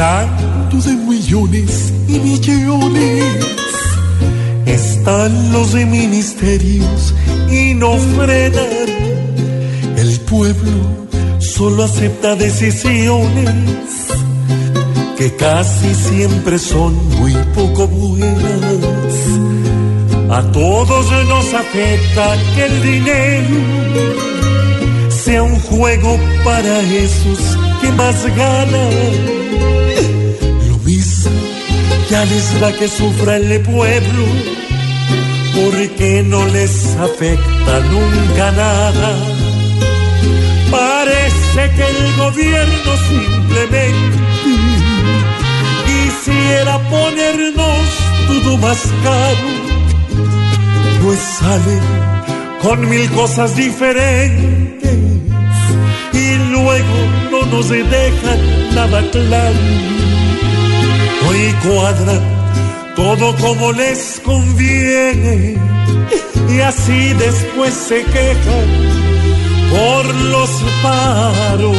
hablando de millones y millones. Están los de ministerios y no frenan. El pueblo solo acepta decisiones que casi siempre son muy poco buenas. A todos nos afecta que el dinero sea un juego para esos que más ganan. Lo mismo ya les da que sufra el pueblo, porque no les afecta nunca nada. Parece que el gobierno simplemente quisiera ponernos todo más caro pues salen con mil cosas diferentes no nos dejan nada claro. Hoy cuadran todo como les conviene y así después se quejan por los paros.